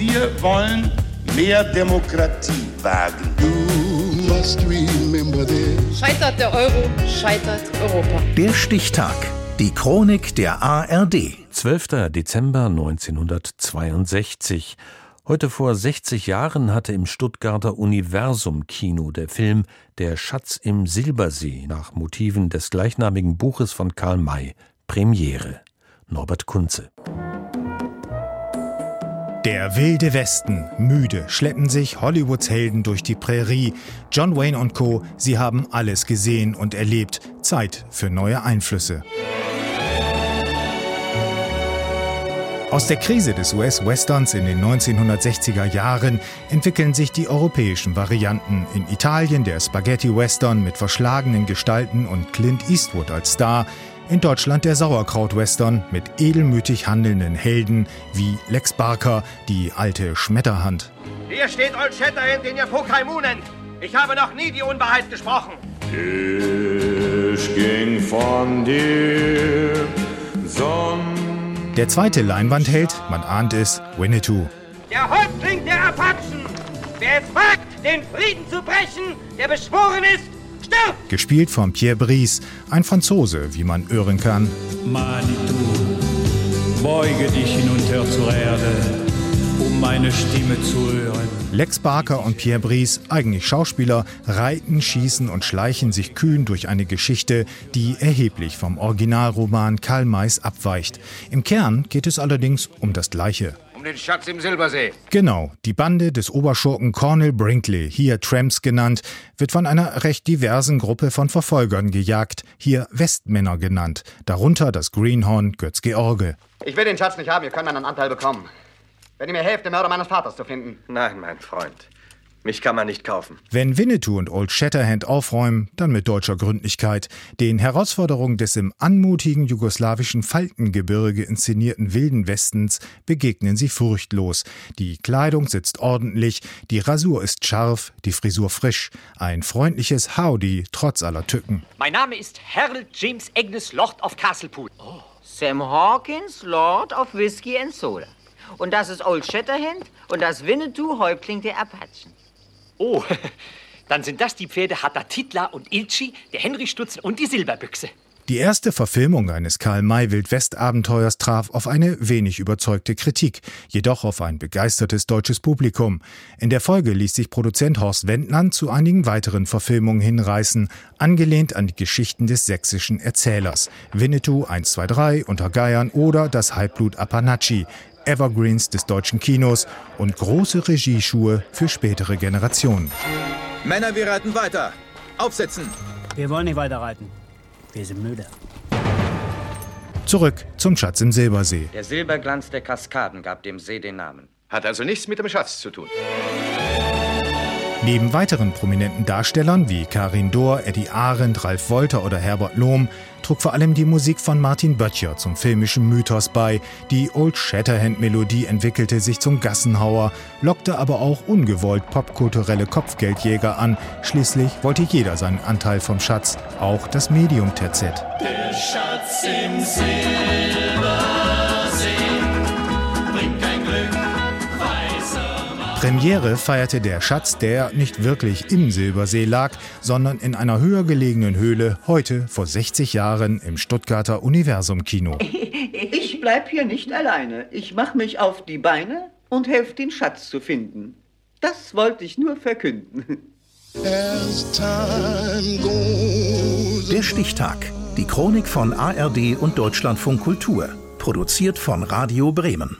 Wir wollen mehr Demokratie wagen. Scheitert der Euro, scheitert Europa. Der Stichtag. Die Chronik der ARD. 12. Dezember 1962. Heute vor 60 Jahren hatte im Stuttgarter Universum Kino der Film Der Schatz im Silbersee nach Motiven des gleichnamigen Buches von Karl May Premiere. Norbert Kunze. Der wilde Westen, müde, schleppen sich Hollywoods Helden durch die Prärie. John Wayne und Co., sie haben alles gesehen und erlebt. Zeit für neue Einflüsse. Aus der Krise des US-Westerns in den 1960er Jahren entwickeln sich die europäischen Varianten. In Italien der Spaghetti-Western mit verschlagenen Gestalten und Clint Eastwood als Star. In Deutschland der Sauerkraut-Western mit edelmütig handelnden Helden wie Lex Barker, die alte Schmetterhand. Hier steht Old Shatterhand, den ihr Pokaimu nennt. Ich habe noch nie die Unwahrheit gesprochen. Ich ging von dir, Der zweite Leinwandheld, man ahnt es, Winnetou. Der Häuptling der Apachen. Wer es wagt, den Frieden zu brechen, der beschworen ist! Gespielt von Pierre Brice, ein Franzose, wie man hören kann. Manitou, beuge dich hinunter zur Erde, um meine Stimme zu hören. Lex Barker und Pierre Brice, eigentlich Schauspieler, reiten, schießen und schleichen sich kühn durch eine Geschichte, die erheblich vom Originalroman Karl Mays abweicht. Im Kern geht es allerdings um das Gleiche. Um den Schatz im Silbersee. Genau, die Bande des Oberschurken Cornel Brinkley, hier Tramps genannt, wird von einer recht diversen Gruppe von Verfolgern gejagt, hier Westmänner genannt, darunter das Greenhorn Götz George. Ich will den Schatz nicht haben, ihr könnt einen Anteil bekommen. Wenn ihr mir helft, den Mörder meines Vaters zu finden. Nein, mein Freund. Mich kann man nicht kaufen. Wenn Winnetou und Old Shatterhand aufräumen, dann mit deutscher Gründlichkeit. Den Herausforderungen des im anmutigen jugoslawischen Faltengebirge inszenierten Wilden Westens begegnen sie furchtlos. Die Kleidung sitzt ordentlich, die Rasur ist scharf, die Frisur frisch. Ein freundliches Howdy trotz aller Tücken. Mein Name ist Harold James Agnes Lord of Castlepool. Oh. Sam Hawkins, Lord of Whiskey and Soda. Und das ist Old Shatterhand und das Winnetou, Häuptling der Apachen. Oh, dann sind das die Pferde Hatatitla und Ilchi, der Henry Stutzen und die Silberbüchse. Die erste Verfilmung eines Karl-May-Wild-West-Abenteuers traf auf eine wenig überzeugte Kritik, jedoch auf ein begeistertes deutsches Publikum. In der Folge ließ sich Produzent Horst Wendland zu einigen weiteren Verfilmungen hinreißen, angelehnt an die Geschichten des sächsischen Erzählers. Winnetou 123 unter Geiern oder das Halbblut Apanachi, Evergreens des deutschen Kinos und große Regieschuhe für spätere Generationen. Männer, wir reiten weiter. Aufsetzen. Wir wollen nicht weiter reiten. Wir sind müde. Zurück zum Schatz im Silbersee. Der Silberglanz der Kaskaden gab dem See den Namen. Hat also nichts mit dem Schatz zu tun. Neben weiteren prominenten Darstellern wie Karin Dohr, Eddie Arendt, Ralf Wolter oder Herbert Lohm trug vor allem die Musik von Martin Böttcher zum filmischen Mythos bei. Die Old Shatterhand-Melodie entwickelte sich zum Gassenhauer, lockte aber auch ungewollt popkulturelle Kopfgeldjäger an. Schließlich wollte jeder seinen Anteil vom Schatz, auch das Medium-TZ. Der Schatz im Silber. Premiere feierte der Schatz, der nicht wirklich im Silbersee lag, sondern in einer höher gelegenen Höhle, heute vor 60 Jahren im Stuttgarter Universum Kino. Ich bleib hier nicht alleine. Ich mach mich auf die Beine und helfe den Schatz zu finden. Das wollte ich nur verkünden. Der Stichtag. Die Chronik von ARD und Deutschlandfunk Kultur. Produziert von Radio Bremen.